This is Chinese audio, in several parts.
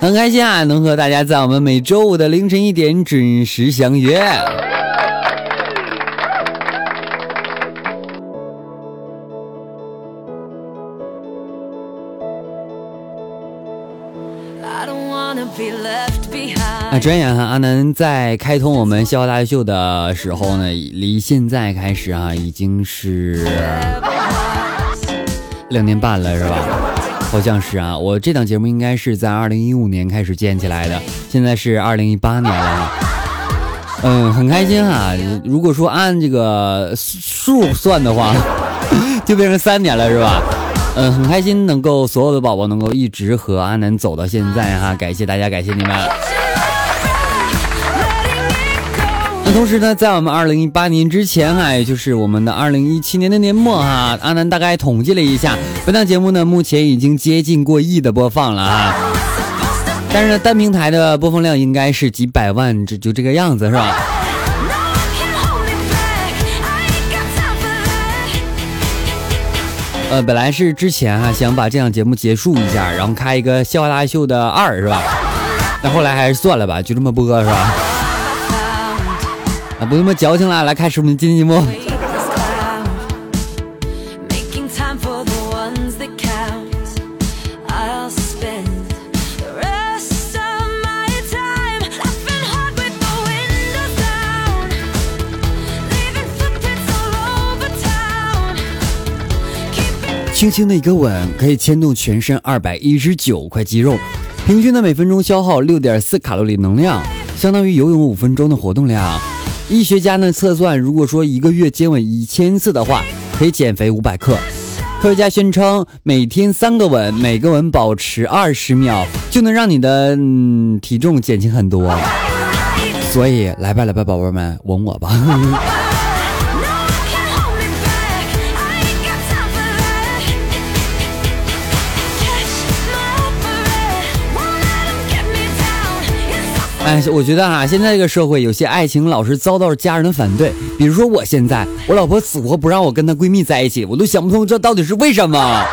很开心啊，能和大家在我们每周五的凌晨一点准时相约。啊，转眼哈，阿南在开通我们笑话大秀的时候呢，离现在开始啊，已经是两年半了，是吧？好像是啊，我这档节目应该是在二零一五年开始建起来的，现在是二零一八年了。嗯，很开心哈。如果说按这个数算的话，就变成三年了，是吧？嗯，很开心能够所有的宝宝能够一直和阿南走到现在哈，感谢大家，感谢你们。那同时呢，在我们二零一八年之前啊，也就是我们的二零一七年的年末哈，阿南大概统计了一下，本档节目呢目前已经接近过亿的播放了啊。但是呢，单平台的播放量应该是几百万，这就这个样子是吧？呃，本来是之前哈想把这档节目结束一下，然后开一个笑话大秀的二是吧？那后来还是算了吧，就这么播是吧？啊，不那么矫情了，来开始我们今天节目。轻轻的一个吻，可以牵动全身二百一十九块肌肉，平均的每分钟消耗六点四卡路里能量，相当于游泳五分钟的活动量。医学家呢测算，如果说一个月接吻一千次的话，可以减肥五百克。科学家宣称，每天三个吻，每个吻保持二十秒，就能让你的嗯体重减轻很多。所以来吧来吧，宝贝们，吻我吧。哎，我觉得啊，现在这个社会有些爱情老是遭到家人的反对。比如说我现在，我老婆死活不让我跟她闺蜜在一起，我都想不通这到底是为什么。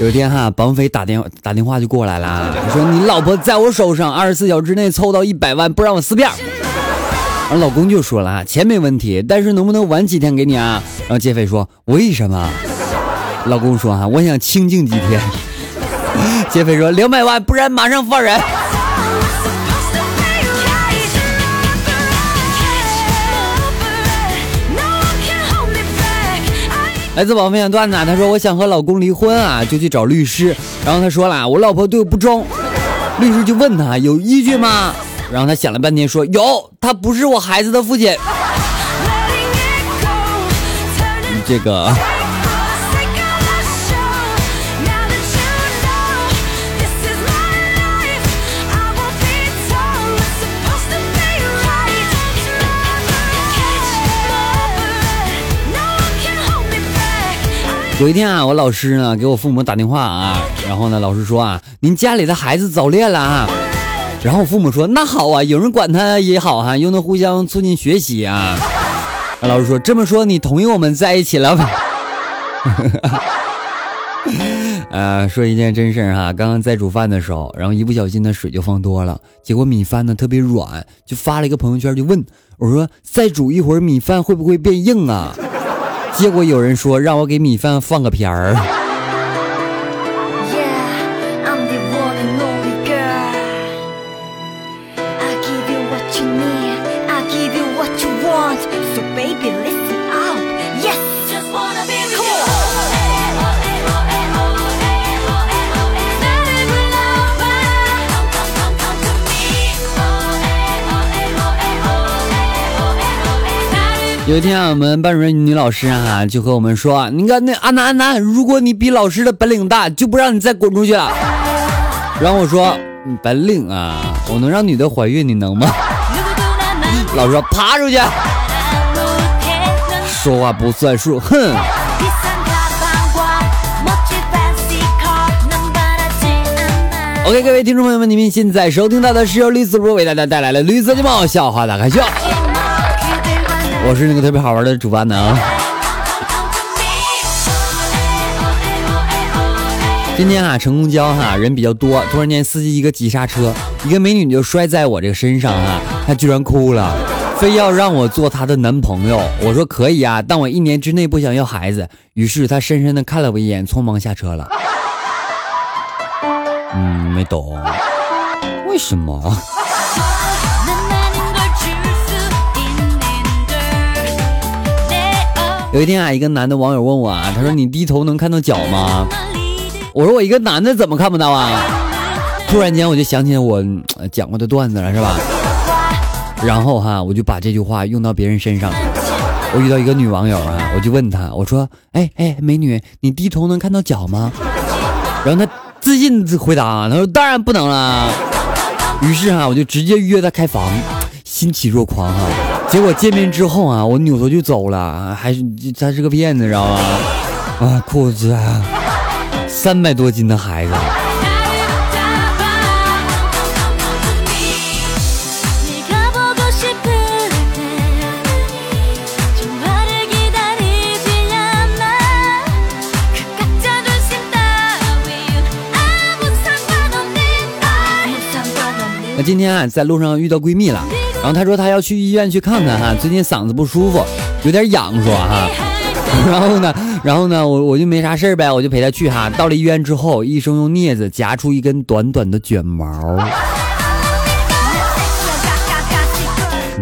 有一天哈，绑匪打电打电话就过来了，说你老婆在我手上，二十四小时之内凑到一百万，不让我撕票。而老公就说了钱没问题，但是能不能晚几天给你啊？然后劫匪说为什么？老公说哈，我想清静几天。劫匪说两百万，不然马上放人。来自宝分享段子，他说我想和老公离婚啊，就去找律师。然后他说了，我老婆对我不忠。律师就问他有依据吗？然后他想了半天说有，他不是我孩子的父亲。这个。有一天啊，我老师呢给我父母打电话啊，然后呢，老师说啊，您家里的孩子早恋了啊，然后我父母说那好啊，有人管他也好哈，又能互相促进学习啊。老师说这么说，你同意我们在一起了吧？呃，说一件真事儿哈，刚刚在煮饭的时候，然后一不小心呢水就放多了，结果米饭呢特别软，就发了一个朋友圈就问我说再煮一会儿米饭会不会变硬啊？结果有人说让我给米饭放个片儿。有一天啊，我们班主任女老师啊就和我们说：“你看那阿南阿南，如果你比老师的本领大，就不让你再滚出去了。”然后我说：“本领啊，我能让女的怀孕，你能吗？”老师说：“爬出去。”说话不算数，哼。OK，各位听众朋友们，你们现在收听到的是由绿色播为大家带来的绿色节目《笑话大开笑》，我是那个特别好玩的主播呢。今天啊，乘公交哈，人比较多，突然间司机一个急刹车，一个美女就摔在我这个身上哈，她居然哭了，非要让我做她的男朋友。我说可以啊，但我一年之内不想要孩子。于是她深深的看了我一眼，匆忙下车了。嗯，没懂，为什么？有一天啊，一个男的网友问我啊，他说：“你低头能看到脚吗？”我说：“我一个男的怎么看不到啊？”突然间我就想起我讲过的段子了，是吧？然后哈，我就把这句话用到别人身上。我遇到一个女网友啊，我就问她，我说：“哎哎，美女，你低头能看到脚吗？”然后她。自信回答，她说：“当然不能了。”于是哈，我就直接约她开房，欣喜若狂哈。结果见面之后啊，我扭头就走了，还是他是个骗子，知道吗？啊，裤子三百多斤的孩子。今天啊，在路上遇到闺蜜了，然后他说他要去医院去看看哈，最近嗓子不舒服，有点痒，说哈。然后呢，然后呢，我我就没啥事儿呗，我就陪他去哈。到了医院之后，医生用镊子夹出一根短短的卷毛。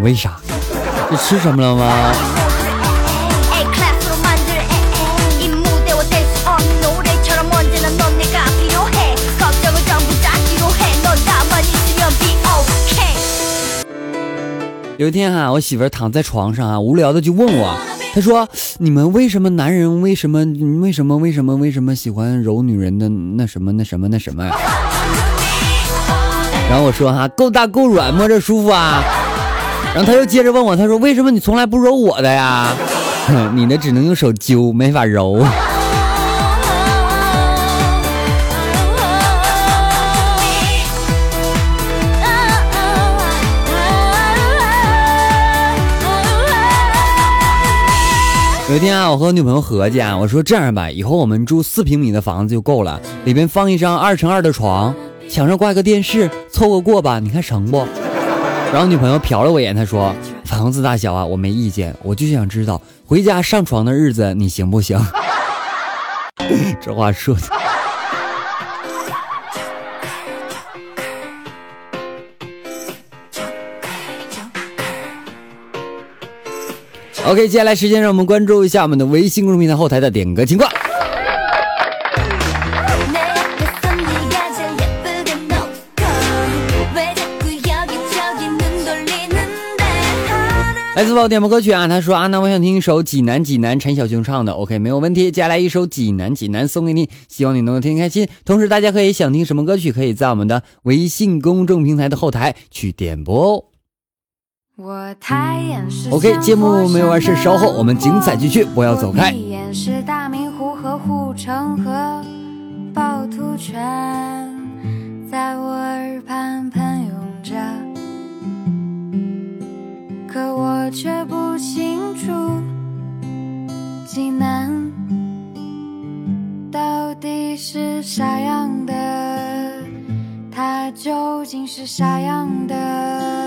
为啥？你吃什么了吗？有一天哈，我媳妇躺在床上啊，无聊的就问我，她说：“你们为什么男人为什么为什么为什么为什么喜欢揉女人的那什么那什么那什么呀？” 然后我说：“哈，够大够软，摸着舒服啊。”然后她又接着问我，她说：“为什么你从来不揉我的呀？你的只能用手揪，没法揉。”有一天啊，我和我女朋友合计啊，我说这样吧，以后我们住四平米的房子就够了，里边放一张二乘二的床，墙上挂个电视，凑合过吧，你看成不？然后女朋友瞟了我一眼，她说：“房子大小啊，我没意见，我就想知道回家上床的日子你行不行？” 这话说的。OK，接下来时间让我们关注一下我们的微信公众平台后台的点歌情况。来自宝点播歌曲啊，他说：“阿南，我想听一首《济南济南》，陈小熊唱的。”OK，没有问题。接下来一首《济南济南》送给你，希望你能够听开心。同时，大家可以想听什么歌曲，可以在我们的微信公众平台的后台去点播哦。OK，节目没有完事，稍后我们精彩继续，不要走开。是大明湖和护城河，趵突泉在我耳畔喷涌着，可我却不清楚，济南到底是啥样的，它究竟是啥样的？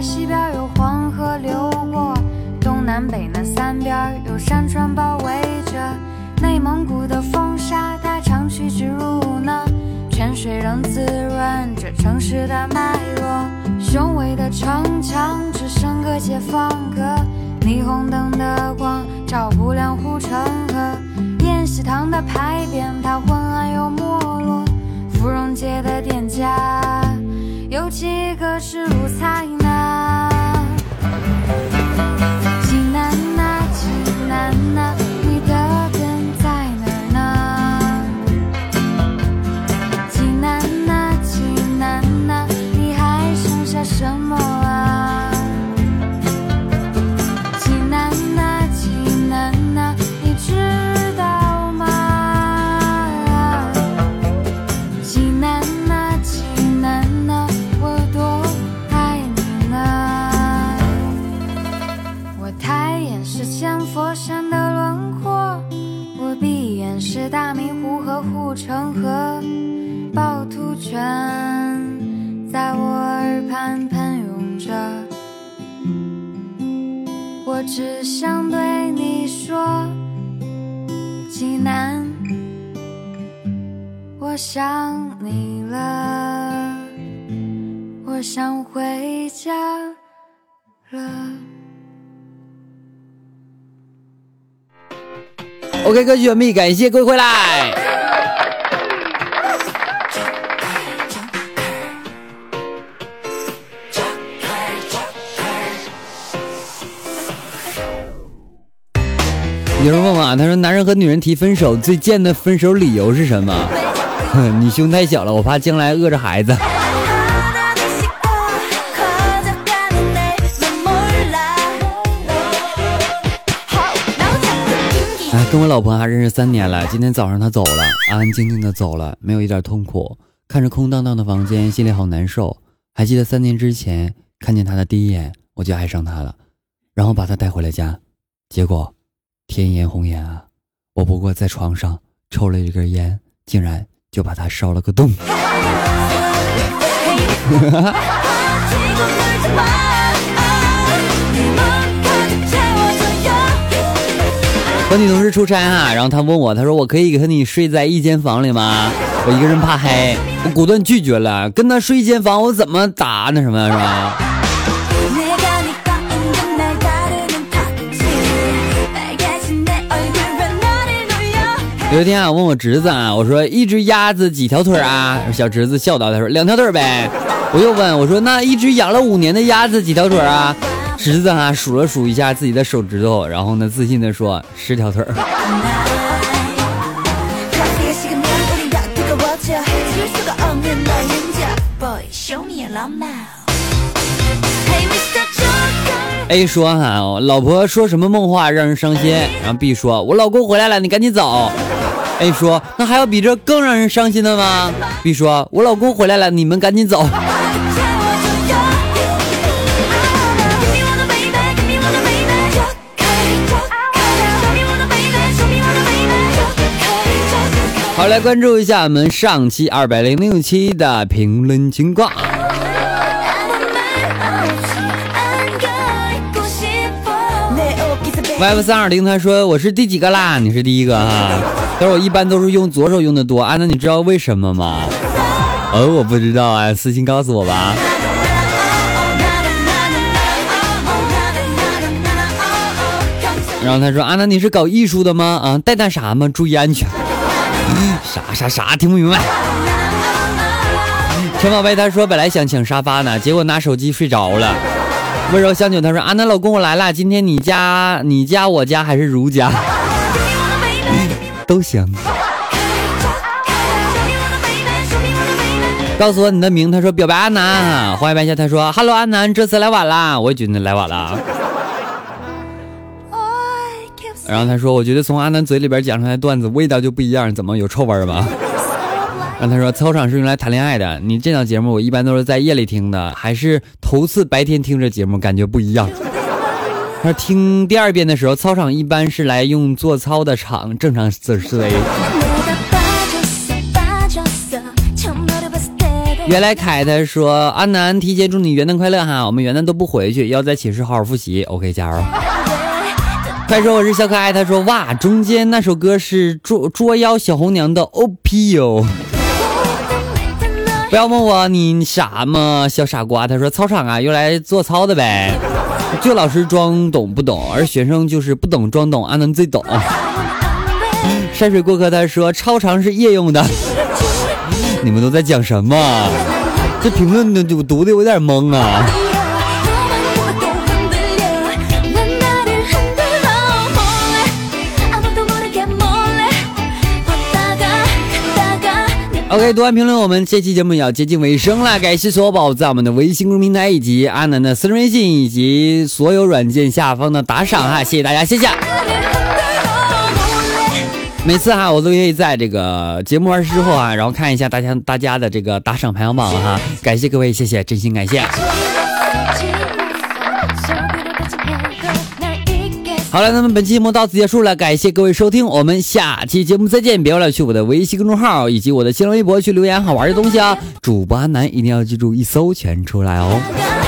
西边有黄河流过，东南北南三边有山川包围着。内蒙古的风沙，它长驱直入呢，泉水仍滋润着城市的脉络。雄伟的城墙只剩个解放阁，霓虹灯的光照不亮护城河。宴席堂的牌匾，它昏暗又没落。芙蓉街的店家，有几个是鲁菜呢？眼是千佛山的轮廓我闭眼是大明湖和护城河趵突泉在我耳畔喷涌着。我只想对你说济南我想你了。我想回家了。OK，歌曲完毕，感谢各位回来。有人问我，他说：“男人和女人提分手，最贱的分手理由是什么？” 你胸太小了，我怕将来饿着孩子。哎，跟我老婆还认识三年了，今天早上她走了，安安静静的走了，没有一点痛苦。看着空荡荡的房间，心里好难受。还记得三年之前看见她的第一眼，我就爱上她了，然后把她带回了家，结果。天颜红颜啊！我不过在床上抽了一根烟，竟然就把她烧了个洞。和女同事出差哈，然后他问我，他说我可以和你睡在一间房里吗？我一个人怕黑，我果断拒绝了。跟他睡一间房，我怎么打那什么是吧？有一天啊，问我侄子啊，我说一只鸭子几条腿啊？小侄子笑道，他说两条腿呗。我又问我说那一只养了五年的鸭子几条腿啊？侄子啊数了数一下自己的手指头，然后呢自信的说十条腿儿。A 说哈，老婆说什么梦话让人伤心？然后 B 说，我老公回来了，你赶紧走。A 说，那还有比这更让人伤心的吗？B 说，我老公回来了，你们赶紧走。好，来关注一下我们上期二百零六期的评论情况。YF 三二零他说我是第几个啦？你是第一个哈。他说我一般都是用左手用的多啊，那你知道为什么吗？哦，我不知道啊，私信告诉我吧。然后他说啊，那你是搞艺术的吗？啊，带那啥吗？注意安全。啥啥啥？听不明白。陈宝贝他说本来想抢沙发呢，结果拿手机睡着了。温柔香酒，他说：“啊，那老公我来了，今天你家、你家、我家还是如家，都行。”告诉我你的名，他说：“表白安南。”欢迎白笑，他说：“Hello，安南，这次来晚了，我也觉得来晚了。”然后他说：“我觉得从阿南嘴里边讲出来的段子味道就不一样，怎么有臭味吗？” 让他说操场是用来谈恋爱的。你这档节目我一般都是在夜里听的，还是头次白天听这节目感觉不一样。他说听第二遍的时候，操场一般是来用做操的场，正常思维。原来凯他说阿南提前祝你元旦快乐哈，我们元旦都不回去，要在寝室好好复习。OK，加油。快说我是小可爱，他说哇，中间那首歌是捉捉妖小红娘的 O P 哟。不要问我你傻吗，小傻瓜。他说操场啊，用来做操的呗。就老师装懂不懂，而学生就是不懂装懂，安能最懂。山水过客他说操场是夜用的。你们都在讲什么？这评论的我读的有点懵啊。OK，读完评论，我们这期节目也要接近尾声了。感谢所有宝在我们的微信公众平台以及阿南的私人微信以及所有软件下方的打赏哈，谢谢大家，谢谢。每次哈，我都愿意在这个节目完事之后啊，然后看一下大家大家的这个打赏排行榜哈，感谢各位，谢谢，真心感谢。好了，那么本期节目到此结束了，感谢各位收听，我们下期节目再见！别忘了去我的微信公众号以及我的新浪微博去留言好玩的东西啊！主播阿南一定要记住一搜全出来哦！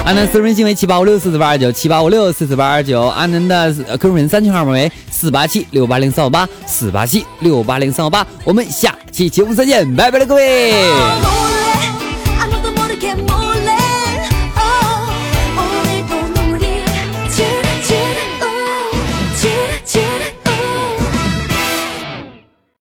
阿南私人微信为七八五六四四八二九七八五六四四八二九，阿南的个人三群号码为四八七六八零三五八四八七六八零三五八，我们下期节目再见，拜拜了各位！